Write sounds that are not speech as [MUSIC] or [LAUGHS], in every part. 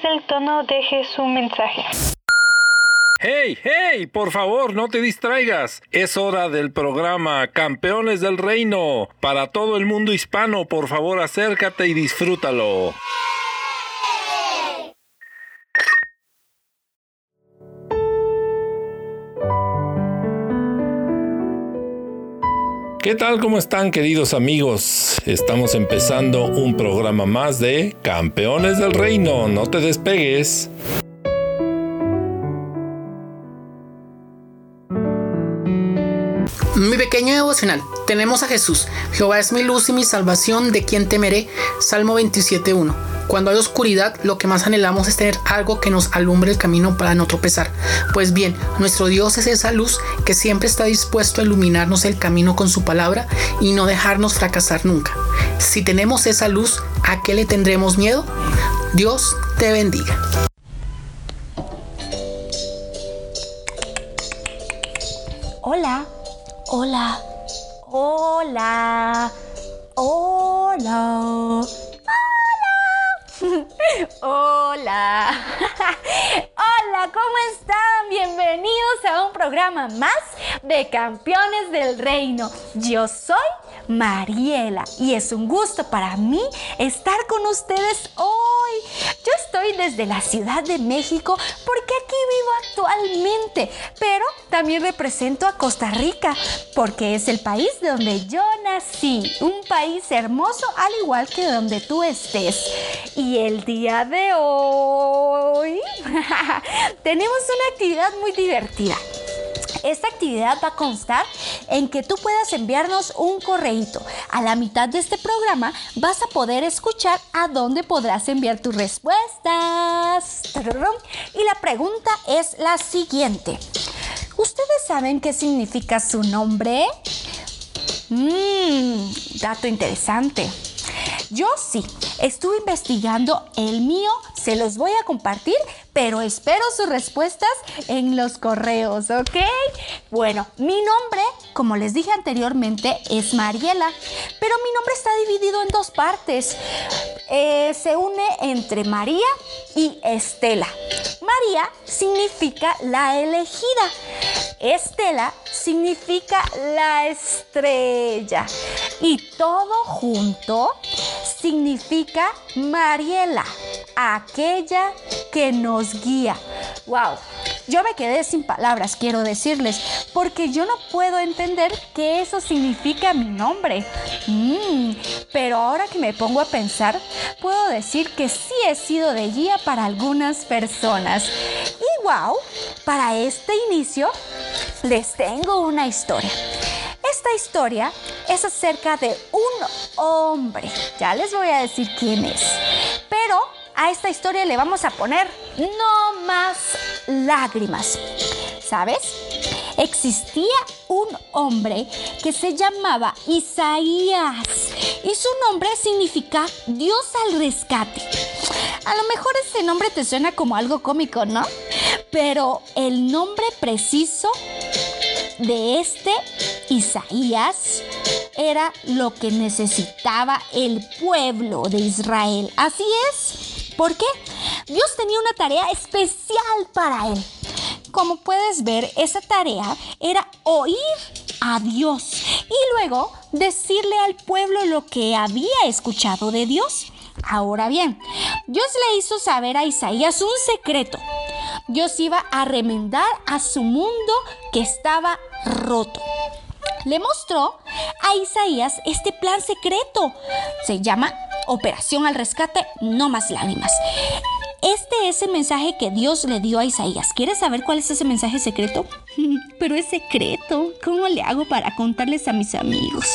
del tono deje su mensaje. ¡Hey, hey! Por favor, no te distraigas. Es hora del programa Campeones del Reino. Para todo el mundo hispano, por favor, acércate y disfrútalo. ¿Qué tal? ¿Cómo están queridos amigos? Estamos empezando un programa más de Campeones del Reino. No te despegues. Mi pequeño devocional. Tenemos a Jesús. Jehová es mi luz y mi salvación, de quien temeré. Salmo 27.1. Cuando hay oscuridad, lo que más anhelamos es tener algo que nos alumbre el camino para no tropezar. Pues bien, nuestro Dios es esa luz que siempre está dispuesto a iluminarnos el camino con su palabra y no dejarnos fracasar nunca. Si tenemos esa luz, ¿a qué le tendremos miedo? Dios te bendiga. Campeones del Reino. Yo soy Mariela y es un gusto para mí estar con ustedes hoy. Yo estoy desde la Ciudad de México porque aquí vivo actualmente, pero también represento a Costa Rica porque es el país donde yo nací, un país hermoso al igual que donde tú estés. Y el día de hoy [LAUGHS] tenemos una actividad muy divertida. Esta actividad va a constar en que tú puedas enviarnos un correíto. A la mitad de este programa vas a poder escuchar a dónde podrás enviar tus respuestas. Y la pregunta es la siguiente. ¿Ustedes saben qué significa su nombre? Mmm, dato interesante. Yo sí, estuve investigando el mío, se los voy a compartir, pero espero sus respuestas en los correos, ¿ok? Bueno, mi nombre, como les dije anteriormente, es Mariela, pero mi nombre está dividido en dos partes. Eh, se une entre María y Estela. María significa la elegida. Estela significa la estrella. Y todo junto significa Mariela, aquella que nos guía. ¡Wow! Yo me quedé sin palabras, quiero decirles, porque yo no puedo entender que eso significa mi nombre. Mm, pero ahora que me pongo a pensar, puedo decir que sí he sido de guía para algunas personas. Y wow, para este inicio les tengo una historia. Esta historia es acerca de un hombre. Ya les voy a decir quién es. Pero a esta historia le vamos a poner no más lágrimas. ¿Sabes? Existía un hombre que se llamaba Isaías y su nombre significa Dios al rescate. A lo mejor ese nombre te suena como algo cómico, ¿no? Pero el nombre preciso de este Isaías era lo que necesitaba el pueblo de Israel. Así es. ¿Por qué? Dios tenía una tarea especial para él. Como puedes ver, esa tarea era oír a Dios y luego decirle al pueblo lo que había escuchado de Dios. Ahora bien, Dios le hizo saber a Isaías un secreto. Dios iba a remendar a su mundo que estaba roto. Le mostró a Isaías este plan secreto. Se llama Operación al Rescate, no más lágrimas. Este es el mensaje que Dios le dio a Isaías. ¿Quieres saber cuál es ese mensaje secreto? [LAUGHS] Pero es secreto. ¿Cómo le hago para contarles a mis amigos?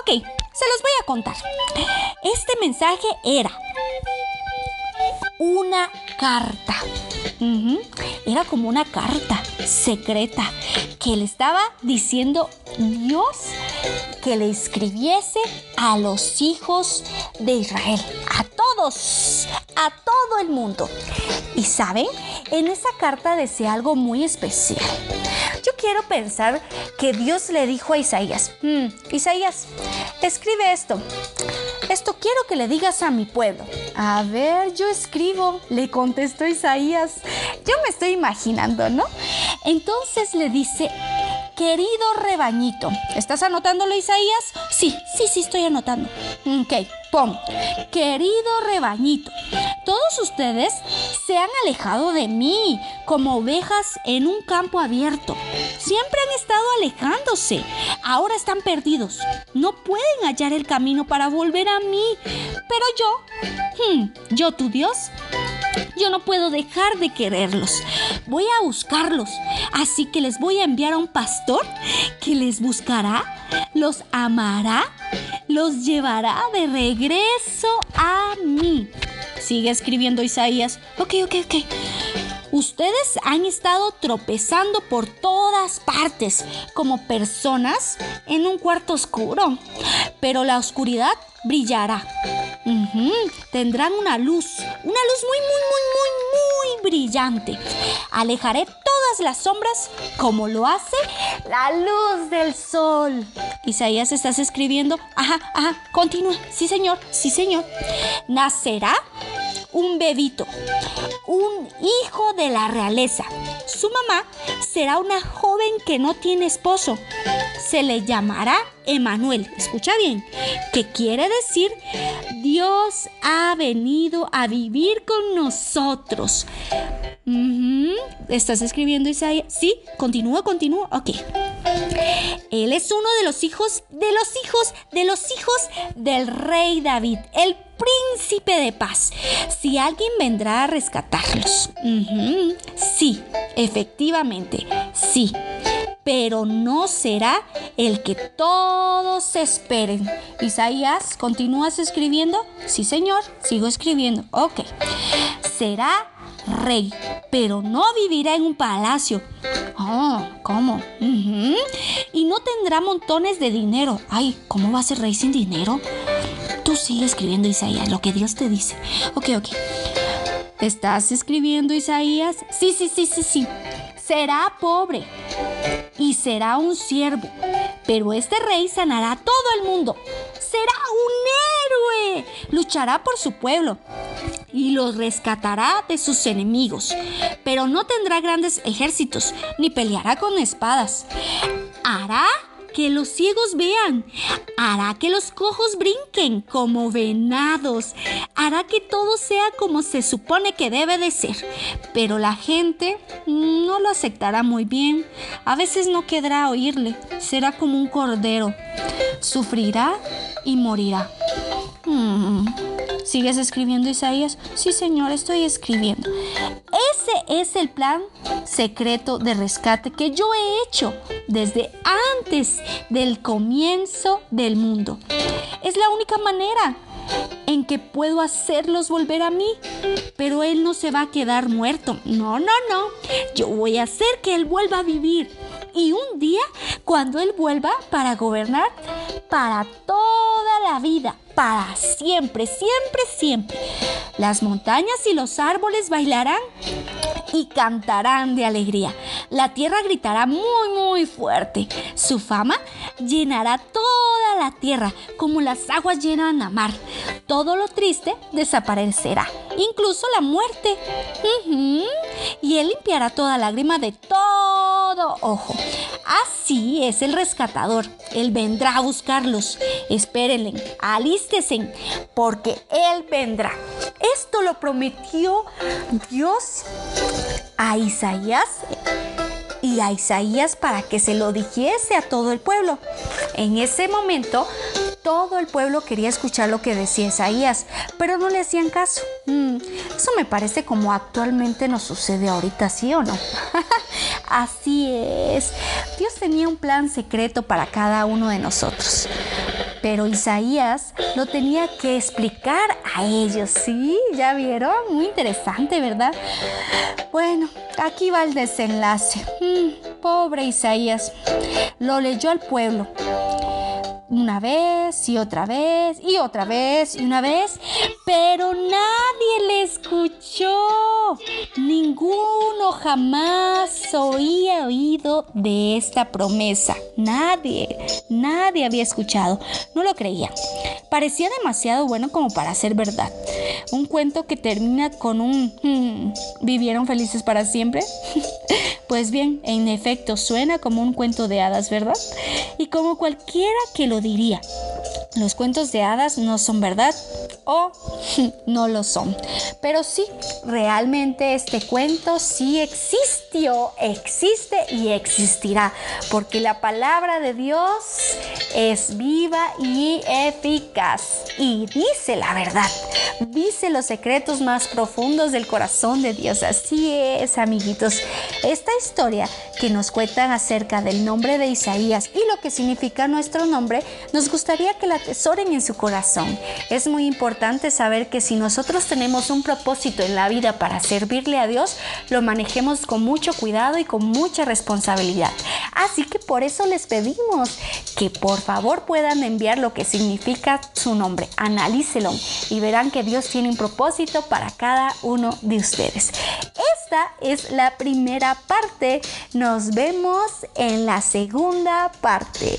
Ok, se los voy a contar. Este mensaje era una carta. Era como una carta secreta que le estaba diciendo Dios que le escribiese a los hijos de Israel, a todos, a todo el mundo. Y saben, en esa carta decía algo muy especial. Yo quiero pensar que Dios le dijo a Isaías, mm, Isaías, escribe esto. Esto quiero que le digas a mi pueblo. A ver, yo escribo, le contestó Isaías. Yo me estoy imaginando, ¿no? Entonces le dice, querido rebañito, ¿estás anotándolo Isaías? Sí, sí, sí, estoy anotando. Ok, pon, querido rebañito, todos ustedes se han alejado de mí como ovejas en un campo abierto. Siempre han estado alejándose. Ahora están perdidos. No pueden hallar el camino para volver a mí. Pero yo, hmm, yo tu Dios, yo no puedo dejar de quererlos. Voy a buscarlos. Así que les voy a enviar a un pastor que les buscará, los amará, los llevará de regreso a mí. Sigue escribiendo Isaías. Ok, ok, ok. Ustedes han estado tropezando por todas partes como personas en un cuarto oscuro, pero la oscuridad brillará. Tendrán una luz, una luz muy, muy, muy, muy, muy brillante. Alejaré las sombras como lo hace la luz del sol. Isaías, ¿estás escribiendo? Ajá, ajá, continúa. Sí, señor, sí, señor. Nacerá un bebito, un hijo de la realeza. Su mamá será una joven que no tiene esposo. Se le llamará Emanuel. Escucha bien, que quiere decir Dios ha venido a vivir con nosotros. ¿Estás escribiendo Isaías? Sí, continúa, continúa. Ok. Él es uno de los hijos, de los hijos, de los hijos del rey David, el príncipe de paz. Si alguien vendrá a rescatarlos. Ujú, Sí, efectivamente, sí. Pero no será el que todos esperen. Isaías, ¿continúas escribiendo? Sí, señor, sigo escribiendo. Ok. Será rey, pero no vivirá en un palacio. Oh, ¿cómo? Y no tendrá montones de dinero. Ay, ¿cómo va a ser rey sin dinero? Tú sigue escribiendo, Isaías, lo que Dios te dice. Ok, ok. ¿Estás escribiendo, Isaías? Sí, sí, sí, sí, sí. Será pobre y será un siervo, pero este rey sanará todo el mundo. Será un héroe. Luchará por su pueblo y los rescatará de sus enemigos, pero no tendrá grandes ejércitos ni peleará con espadas. Hará que los ciegos vean, hará que los cojos brinquen como venados, hará que todo sea como se supone que debe de ser, pero la gente no lo aceptará muy bien, a veces no quedará oírle, será como un cordero, sufrirá y morirá. Hmm. ¿Sigues escribiendo Isaías? Sí, señor, estoy escribiendo. Ese es el plan secreto de rescate que yo he hecho desde antes del comienzo del mundo. Es la única manera en que puedo hacerlos volver a mí. Pero Él no se va a quedar muerto. No, no, no. Yo voy a hacer que Él vuelva a vivir. Y un día, cuando Él vuelva para gobernar, para toda la vida, para siempre, siempre, siempre, las montañas y los árboles bailarán y cantarán de alegría. La tierra gritará muy, muy fuerte. Su fama llenará toda la tierra como las aguas llenan la mar. Todo lo triste desaparecerá, incluso la muerte. Y él limpiará toda lágrima de todo ojo. Así es el rescatador. Él vendrá a buscarlos. Espérenle, alístesen, porque él vendrá. Esto lo prometió Dios a Isaías y a Isaías para que se lo dijese a todo el pueblo. En ese momento, todo el pueblo quería escuchar lo que decía Isaías, pero no le hacían caso. Mm, eso me parece como actualmente nos sucede ahorita, ¿sí o no? [LAUGHS] Así es. Dios tenía un plan secreto para cada uno de nosotros. Pero Isaías lo tenía que explicar a ellos. Sí, ya vieron. Muy interesante, ¿verdad? Bueno, aquí va el desenlace. Mm, pobre Isaías. Lo leyó al pueblo una vez y otra vez y otra vez y una vez, pero nadie le escuchó. Ninguno jamás había oído de esta promesa. Nadie, nadie había escuchado. No lo creía. Parecía demasiado bueno como para ser verdad. Un cuento que termina con un hmm, ¿vivieron felices para siempre? [LAUGHS] pues bien, en efecto suena como un cuento de hadas, ¿verdad? Y como cualquiera que lo diría. Los cuentos de hadas no son verdad o [LAUGHS] no lo son. Pero sí, realmente este cuento sí existió, existe y existirá, porque la palabra de Dios es viva y eficaz y dice la verdad, dice los secretos más profundos del corazón de Dios. Así es, amiguitos. Esta historia que nos cuentan acerca del nombre de Isaías y lo que significa nuestro nombre, nos gustaría que la atesoren en su corazón. Es muy importante saber que si nosotros tenemos un propósito en la vida para servirle a Dios, lo manejemos con mucho cuidado y con mucha responsabilidad. Así que por eso les pedimos que por favor puedan enviar lo que significa su nombre. Analícelo y verán que Dios tiene un propósito para cada uno de ustedes. Esta es la primera parte. Nos vemos en la segunda parte.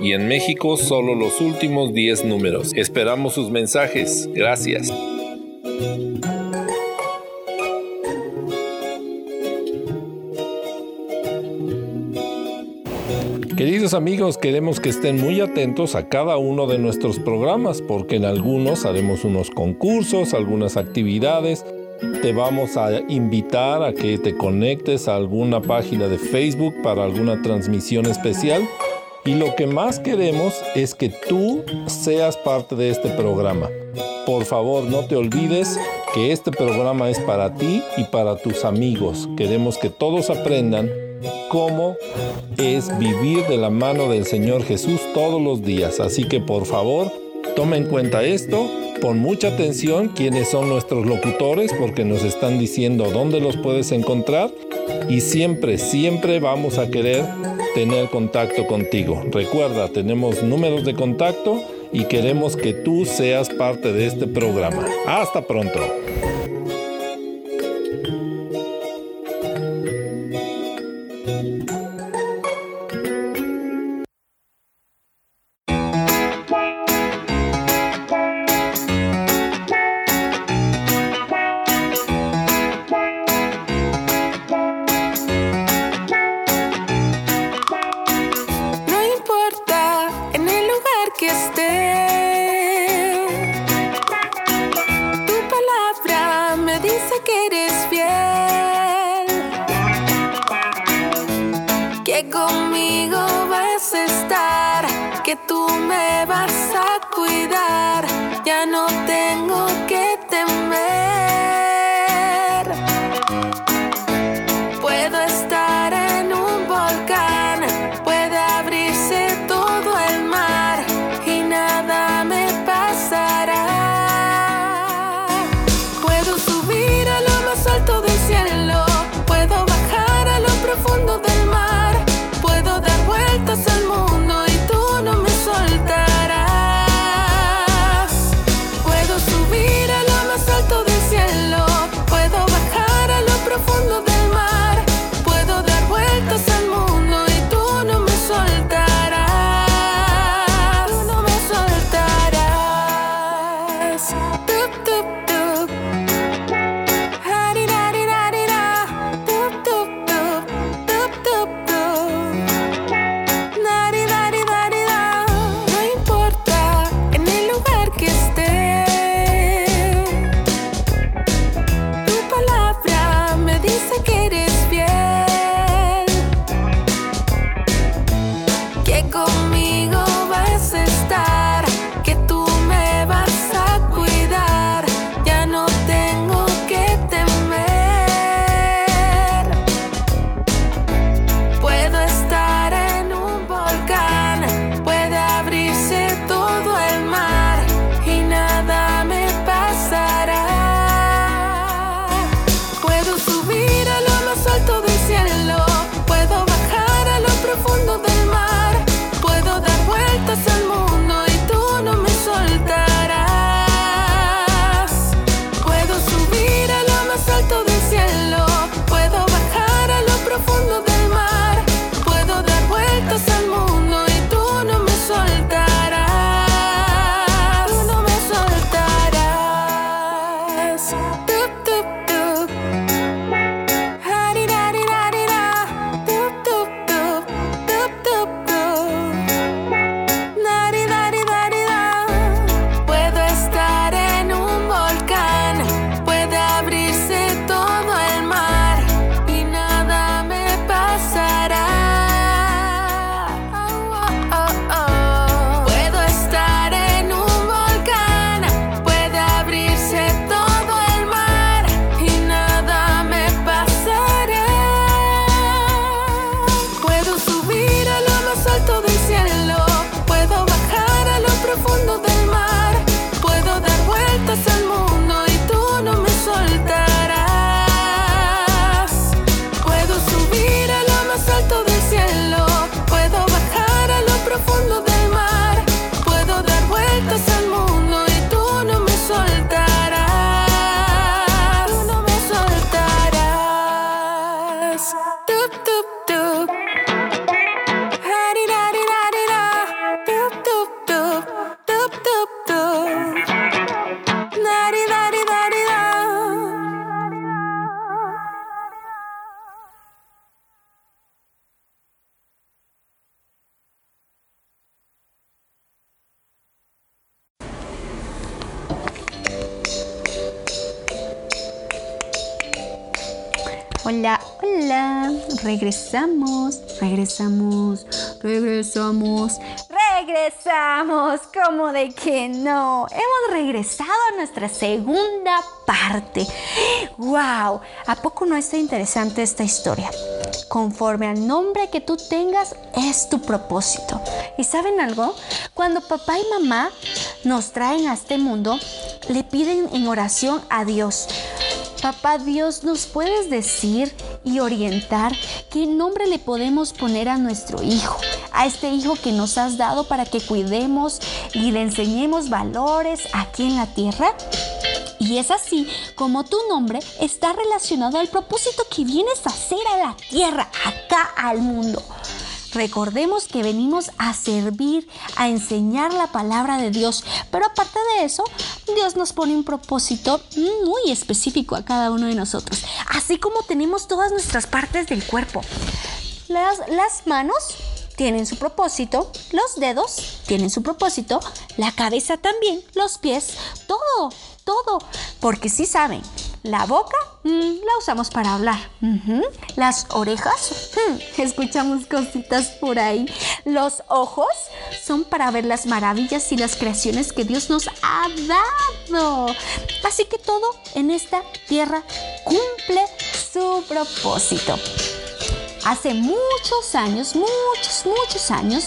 y en México solo los últimos 10 números. Esperamos sus mensajes. Gracias. Queridos amigos, queremos que estén muy atentos a cada uno de nuestros programas porque en algunos haremos unos concursos, algunas actividades. Te vamos a invitar a que te conectes a alguna página de Facebook para alguna transmisión especial y lo que más queremos es que tú seas parte de este programa. Por favor, no te olvides que este programa es para ti y para tus amigos. Queremos que todos aprendan cómo es vivir de la mano del Señor Jesús todos los días. Así que por favor, toma en cuenta esto. Pon mucha atención quiénes son nuestros locutores porque nos están diciendo dónde los puedes encontrar y siempre, siempre vamos a querer tener contacto contigo. Recuerda, tenemos números de contacto y queremos que tú seas parte de este programa. Hasta pronto. Hola, hola. Regresamos, regresamos, regresamos, regresamos. Como de que no. Hemos regresado a nuestra segunda parte. ¡Wow! ¿A poco no está interesante esta historia? Conforme al nombre que tú tengas, es tu propósito. ¿Y saben algo? Cuando papá y mamá nos traen a este mundo, le piden en oración a Dios. Papá Dios, ¿nos puedes decir y orientar qué nombre le podemos poner a nuestro hijo? A este hijo que nos has dado para que cuidemos y le enseñemos valores aquí en la tierra. Y es así como tu nombre está relacionado al propósito que vienes a hacer a la tierra, acá al mundo. Recordemos que venimos a servir, a enseñar la palabra de Dios, pero aparte de eso, Dios nos pone un propósito muy específico a cada uno de nosotros, así como tenemos todas nuestras partes del cuerpo. Las, las manos tienen su propósito, los dedos tienen su propósito, la cabeza también, los pies, todo, todo, porque si saben, la boca mm, la usamos para hablar. Las orejas, mm, escuchamos cositas por ahí. Los ojos son para ver las maravillas y las creaciones que Dios nos ha dado. Así que todo en esta tierra cumple su propósito hace muchos años, muchos, muchos años,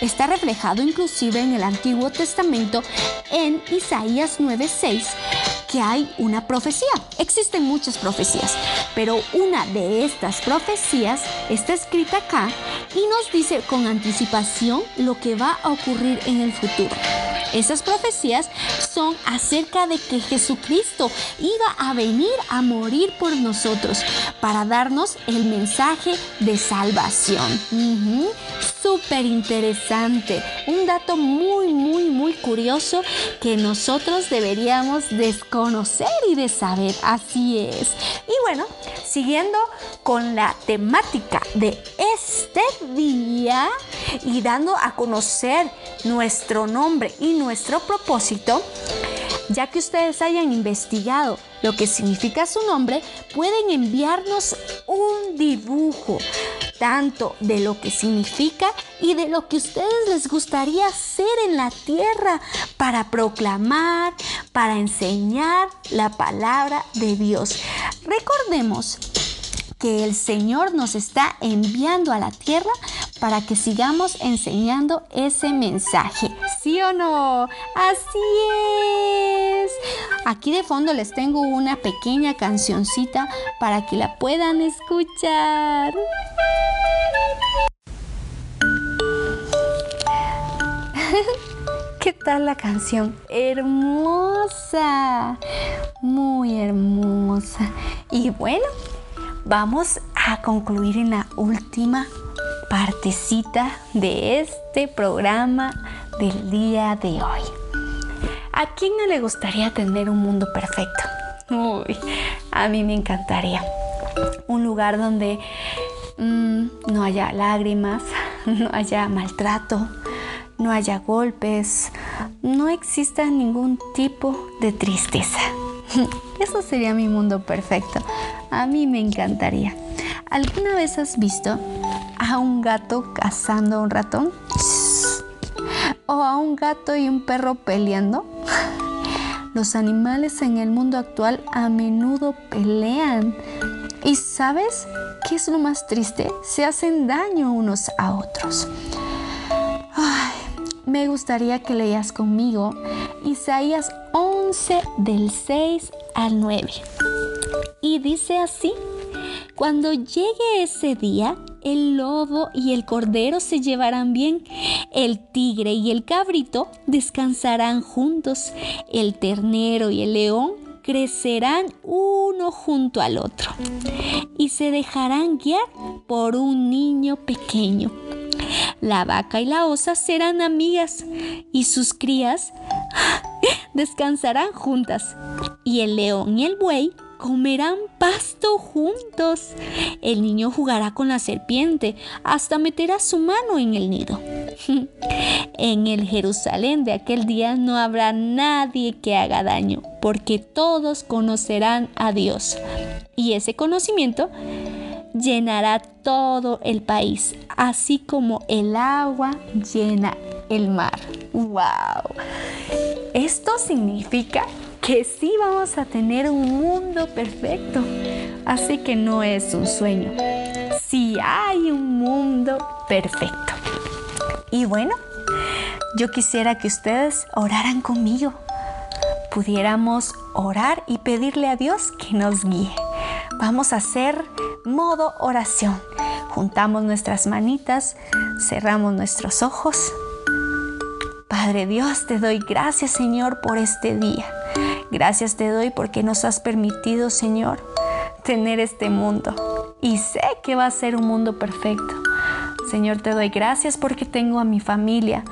está reflejado inclusive en el Antiguo Testamento en Isaías 9:6 que hay una profecía. Existen muchas profecías, pero una de estas profecías está escrita acá y nos dice con anticipación lo que va a ocurrir en el futuro. Esas profecías acerca de que Jesucristo iba a venir a morir por nosotros para darnos el mensaje de salvación. Súper interesante. Un dato muy, muy, muy curioso que nosotros deberíamos desconocer y de saber. Así es. Y bueno, siguiendo con la temática de este día y dando a conocer nuestro nombre y nuestro propósito, ya que ustedes hayan investigado lo que significa su nombre, pueden enviarnos un dibujo tanto de lo que significa y de lo que ustedes les gustaría hacer en la tierra para proclamar, para enseñar la palabra de Dios. Recordemos que el Señor nos está enviando a la tierra para que sigamos enseñando ese mensaje. ¿Sí o no? Así es. Aquí de fondo les tengo una pequeña cancioncita para que la puedan escuchar. [LAUGHS] ¿Qué tal la canción? Hermosa, muy hermosa. Y bueno, vamos a concluir en la última partecita de este programa del día de hoy. ¿A quién no le gustaría tener un mundo perfecto? Uy, a mí me encantaría. Un lugar donde mm, no haya lágrimas, [LAUGHS] no haya maltrato, no haya golpes, no exista ningún tipo de tristeza. [LAUGHS] Eso sería mi mundo perfecto. A mí me encantaría. ¿Alguna vez has visto a un gato cazando a un ratón? ¿O a un gato y un perro peleando? Los animales en el mundo actual a menudo pelean. ¿Y sabes qué es lo más triste? Se hacen daño unos a otros. me gustaría que leas conmigo Isaías 11 del 6 al 9. Y dice así, cuando llegue ese día, el lobo y el cordero se llevarán bien, el tigre y el cabrito descansarán juntos, el ternero y el león crecerán uno junto al otro y se dejarán guiar por un niño pequeño. La vaca y la osa serán amigas y sus crías [LAUGHS] descansarán juntas y el león y el buey comerán pasto juntos. El niño jugará con la serpiente hasta meterá su mano en el nido. [LAUGHS] en el Jerusalén de aquel día no habrá nadie que haga daño, porque todos conocerán a Dios. Y ese conocimiento llenará todo el país, así como el agua llena el mar. ¡Wow! Esto significa que sí vamos a tener un mundo perfecto. Así que no es un sueño. Sí hay un mundo perfecto. Y bueno, yo quisiera que ustedes oraran conmigo. Pudiéramos orar y pedirle a Dios que nos guíe. Vamos a hacer modo oración. Juntamos nuestras manitas, cerramos nuestros ojos. Padre Dios, te doy gracias Señor por este día. Gracias te doy porque nos has permitido Señor tener este mundo. Y sé que va a ser un mundo perfecto. Señor, te doy gracias porque tengo a mi familia,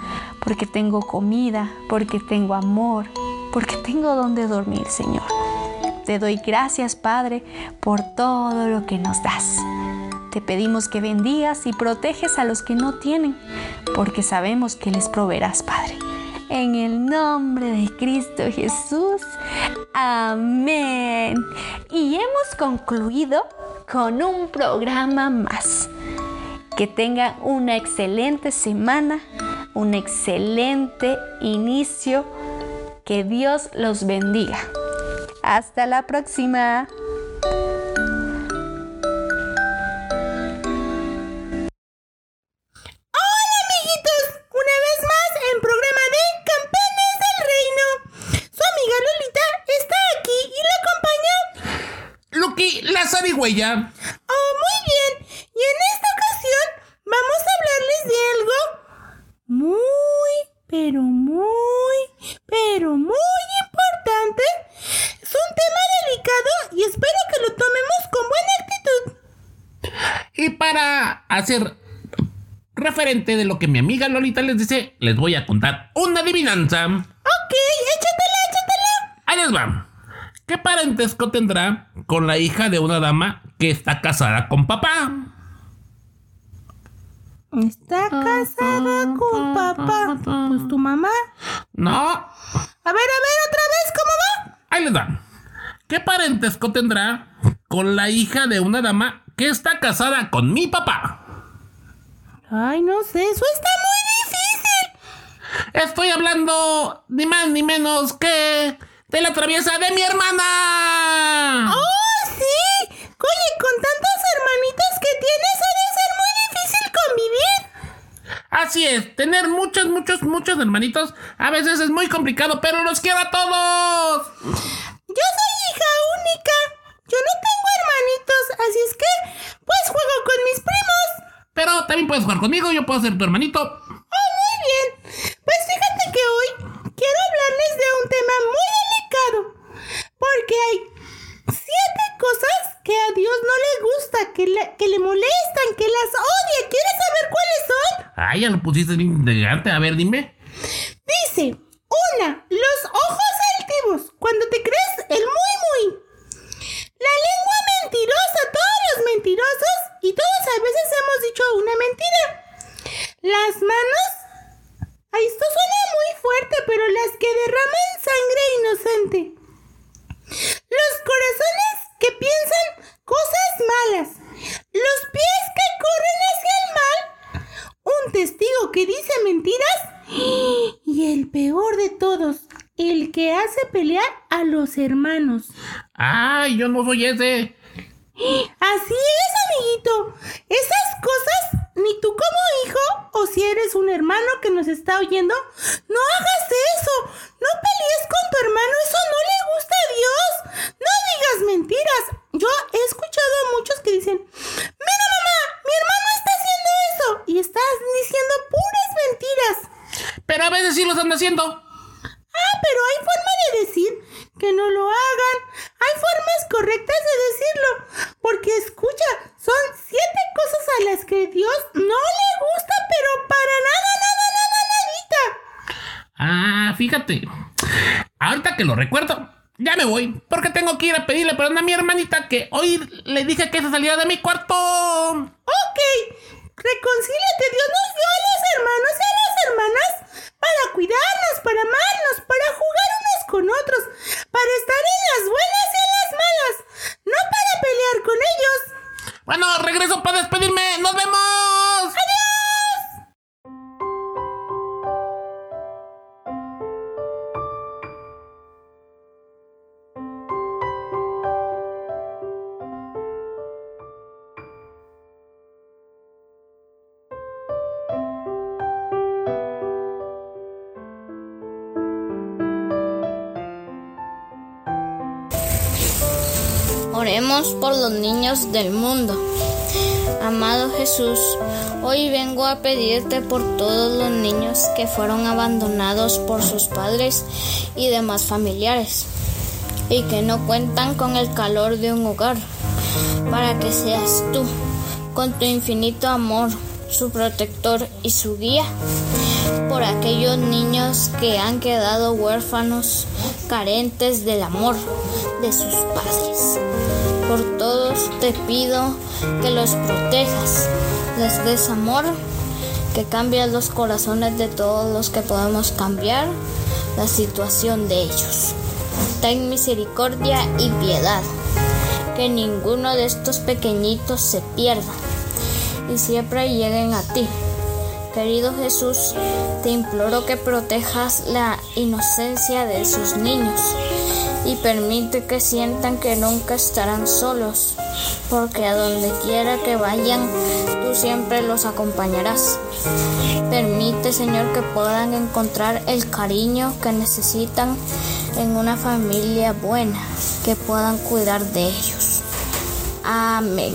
porque tengo comida, porque tengo amor, porque tengo donde dormir, Señor. Te doy gracias, Padre, por todo lo que nos das. Te pedimos que bendigas y proteges a los que no tienen, porque sabemos que les proveerás, Padre. En el nombre de Cristo Jesús. Amén. Y hemos concluido con un programa más. Que tengan una excelente semana, un excelente inicio. Que Dios los bendiga. Hasta la próxima. Oh, muy bien. Y en esta ocasión vamos a hablarles de algo muy, pero muy, pero muy importante. Es un tema delicado y espero que lo tomemos con buena actitud. Y para hacer referente de lo que mi amiga Lolita les dice, les voy a contar una adivinanza. Ok, échatela, échatela. Ahí les va. ¿Qué parentesco tendrá con la hija de una dama que está casada con papá? Está casada con papá. Pues tu mamá. No, A ver, a ver, otra vez, ¿cómo va? ahí les va. ¿Qué parentesco tendrá con la hija de una dama que está casada con mi papá? Ay, no sé, eso está muy difícil. Estoy hablando ni más ni menos que de la traviesa de mi hermana. ¡Oh, sí! Oye, con tantos hermanitos que tienes, ha de ser muy difícil convivir. Así es, tener muchos, muchos, muchos hermanitos a veces es muy complicado, pero los quiero a todos. Yo soy hija única. Yo no tengo hermanitos, así es que, pues juego con mis primos. Pero también puedes jugar conmigo, yo puedo ser tu hermanito. Oh, muy bien. Pues fíjate que hoy quiero hablarles de un tema muy delicado. Porque hay siete cosas que a Dios no le gusta, que le, que le molestan, que las odia. ¿Quieres saber cuáles son? Ay, ya lo pusiste bien integrante. A ver, dime. Dice, una, los ojos altivos, cuando te crees el muy muy. La lengua mentirosa, todos los mentirosos y todos a veces hemos dicho una mentira. Las manos, ay, esto suena muy fuerte, pero las que derraman sangre inocente. Los corazones que piensan cosas malas. Los pies que corren hacia el mal. Un testigo que dice mentiras. Y el peor de todos, el que hace pelear a los hermanos. Ay, yo no soy ese. Así es, amiguito. Esas cosas, ni tú como hijo, o si eres un hermano que nos está oyendo, no hagas eso. No pelees con tu hermano, eso no le gusta a Dios. No digas mentiras. Yo he escuchado a muchos que dicen, mira mamá, mi hermano está haciendo eso. Y estás diciendo puras mentiras. Pero a veces sí lo están haciendo. Ah, pero hay forma de decir que no lo hagan. Hay formas correctas de decirlo. Porque escucha, son siete cosas a las que Dios no le gusta, pero para nada, nada, nada, nadita. Ah, fíjate. Ahorita que lo recuerdo, ya me voy, porque tengo que ir a pedirle perdón a mi hermanita que hoy saliera de mi cuarto. Por los niños del mundo. Amado Jesús, hoy vengo a pedirte por todos los niños que fueron abandonados por sus padres y demás familiares y que no cuentan con el calor de un hogar, para que seas tú, con tu infinito amor, su protector y su guía, por aquellos niños que han quedado huérfanos, carentes del amor de sus padres. Por todos te pido que los protejas, les des amor, que cambies los corazones de todos los que podemos cambiar la situación de ellos. Ten misericordia y piedad, que ninguno de estos pequeñitos se pierda y siempre lleguen a ti. Querido Jesús, te imploro que protejas la inocencia de sus niños y permite que sientan que nunca estarán solos, porque a donde quiera que vayan, tú siempre los acompañarás. Permite, Señor, que puedan encontrar el cariño que necesitan en una familia buena, que puedan cuidar de ellos. Amén.